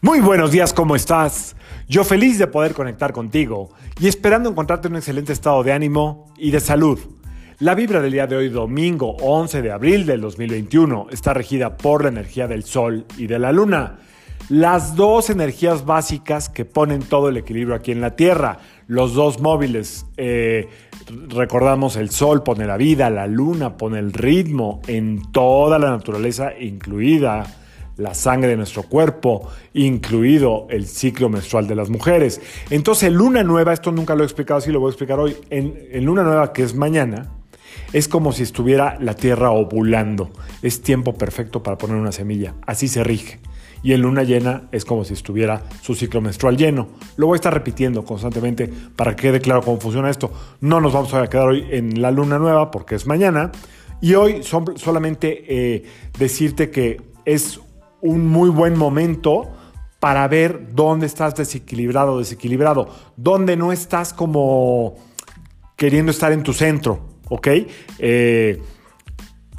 Muy buenos días, ¿cómo estás? Yo feliz de poder conectar contigo y esperando encontrarte en un excelente estado de ánimo y de salud. La vibra del día de hoy, domingo 11 de abril del 2021, está regida por la energía del Sol y de la Luna. Las dos energías básicas que ponen todo el equilibrio aquí en la Tierra. Los dos móviles, eh, recordamos, el Sol pone la vida, la Luna pone el ritmo en toda la naturaleza, incluida la sangre de nuestro cuerpo, incluido el ciclo menstrual de las mujeres. Entonces, luna nueva, esto nunca lo he explicado, así lo voy a explicar hoy, en, luna nueva, que es mañana, es como si estuviera la tierra ovulando. Es tiempo perfecto para poner una semilla. Así se rige. Y en luna llena es como si estuviera su ciclo menstrual lleno. Lo voy a estar repitiendo constantemente para que quede claro cómo funciona esto. No nos vamos a quedar hoy en la luna nueva porque es mañana. Y hoy son solamente eh, decirte que es un muy buen momento para ver dónde estás desequilibrado desequilibrado, dónde no estás como queriendo estar en tu centro, ¿ok? Eh,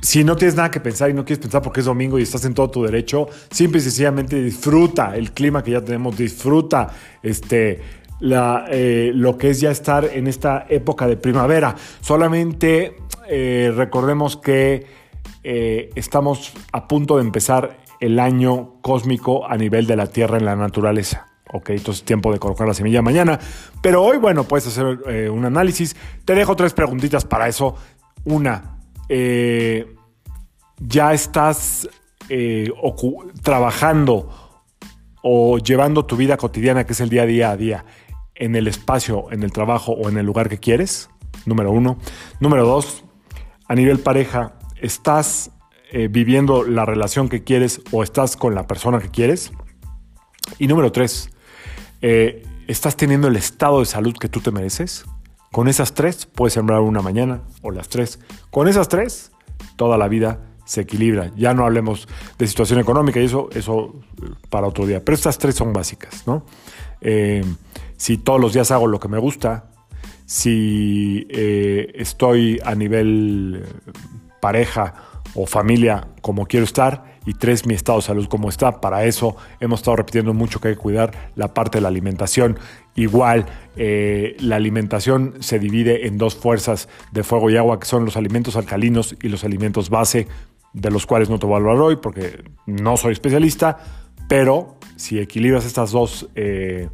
si no tienes nada que pensar y no quieres pensar porque es domingo y estás en todo tu derecho, simple y sencillamente disfruta el clima que ya tenemos, disfruta este, eh, lo que es ya estar en esta época de primavera. Solamente eh, recordemos que estamos a punto de empezar el año cósmico a nivel de la Tierra en la naturaleza. Ok, entonces tiempo de colocar la semilla mañana. Pero hoy, bueno, puedes hacer eh, un análisis. Te dejo tres preguntitas para eso. Una, eh, ¿ya estás eh, trabajando o llevando tu vida cotidiana, que es el día a día a día, en el espacio, en el trabajo o en el lugar que quieres? Número uno. Número dos, a nivel pareja, ¿estás eh, viviendo la relación que quieres o estás con la persona que quieres. Y número tres, eh, ¿estás teniendo el estado de salud que tú te mereces? Con esas tres puedes sembrar una mañana o las tres. Con esas tres, toda la vida se equilibra. Ya no hablemos de situación económica y eso, eso eh, para otro día. Pero estas tres son básicas, ¿no? si todos los días hago lo que me gusta, si estoy a nivel pareja o familia como quiero estar y tres, mi estado de salud como está. Para eso hemos estado repitiendo mucho que hay que cuidar la parte de la alimentación. Igual, eh, la alimentación se divide en dos fuerzas de fuego y agua, que son los alimentos alcalinos y los alimentos base, de los cuales no te voy a hablar hoy porque no soy especialista, pero si equilibras estas dos eh,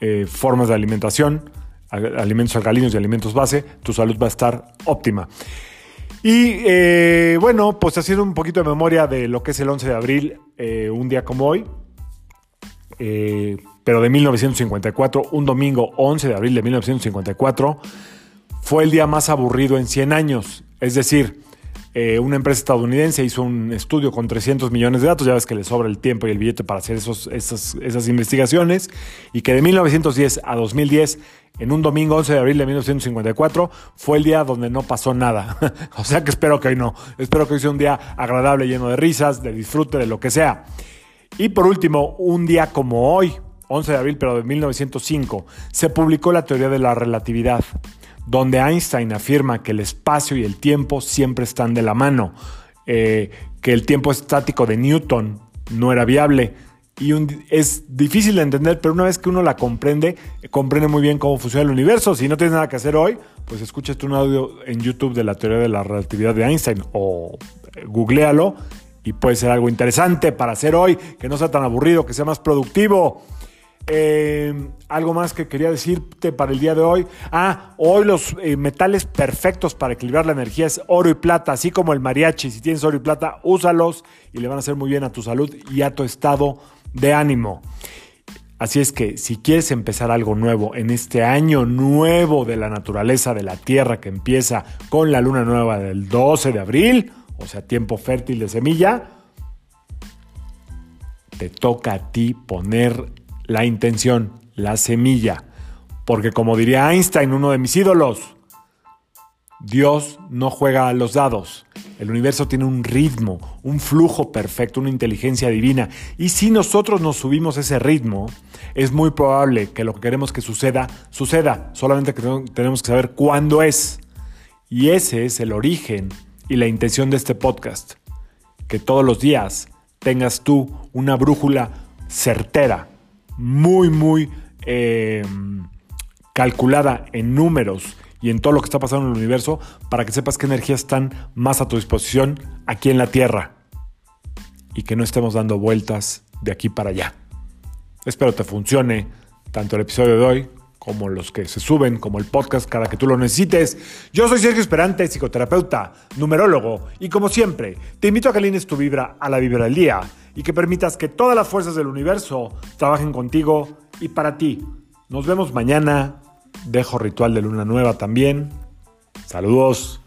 eh, formas de alimentación, alimentos alcalinos y alimentos base, tu salud va a estar óptima. Y eh, bueno, pues haciendo un poquito de memoria de lo que es el 11 de abril, eh, un día como hoy, eh, pero de 1954, un domingo 11 de abril de 1954, fue el día más aburrido en 100 años. Es decir, una empresa estadounidense hizo un estudio con 300 millones de datos, ya ves que le sobra el tiempo y el billete para hacer esos, esas, esas investigaciones, y que de 1910 a 2010 en un domingo 11 de abril de 1954, fue el día donde no pasó nada. o sea que espero que hoy no. Espero que hoy sea un día agradable, lleno de risas, de disfrute, de lo que sea. Y por último, un día como hoy, 11 de abril, pero de 1905, se publicó la teoría de la relatividad, donde Einstein afirma que el espacio y el tiempo siempre están de la mano, eh, que el tiempo estático de Newton no era viable, y es difícil de entender, pero una vez que uno la comprende, comprende muy bien cómo funciona el universo. Si no tienes nada que hacer hoy, pues escuchas un audio en YouTube de la teoría de la relatividad de Einstein o eh, googlealo y puede ser algo interesante para hacer hoy, que no sea tan aburrido, que sea más productivo. Eh, algo más que quería decirte para el día de hoy. Ah, hoy los eh, metales perfectos para equilibrar la energía es oro y plata, así como el mariachi. Si tienes oro y plata, úsalos y le van a hacer muy bien a tu salud y a tu estado de ánimo. Así es que si quieres empezar algo nuevo en este año nuevo de la naturaleza de la Tierra que empieza con la luna nueva del 12 de abril, o sea, tiempo fértil de semilla, te toca a ti poner la intención, la semilla. Porque como diría Einstein, uno de mis ídolos, Dios no juega a los dados. El universo tiene un ritmo, un flujo perfecto, una inteligencia divina. Y si nosotros nos subimos ese ritmo, es muy probable que lo que queremos que suceda, suceda. Solamente que tenemos que saber cuándo es. Y ese es el origen y la intención de este podcast. Que todos los días tengas tú una brújula certera, muy, muy eh, calculada en números y en todo lo que está pasando en el universo para que sepas qué energías están más a tu disposición aquí en la Tierra y que no estemos dando vueltas de aquí para allá. Espero te funcione tanto el episodio de hoy como los que se suben, como el podcast cada que tú lo necesites. Yo soy Sergio Esperante, psicoterapeuta, numerólogo, y como siempre, te invito a que alines tu vibra a la vibra del día y que permitas que todas las fuerzas del universo trabajen contigo y para ti. Nos vemos mañana. Dejo ritual de luna nueva también. Saludos.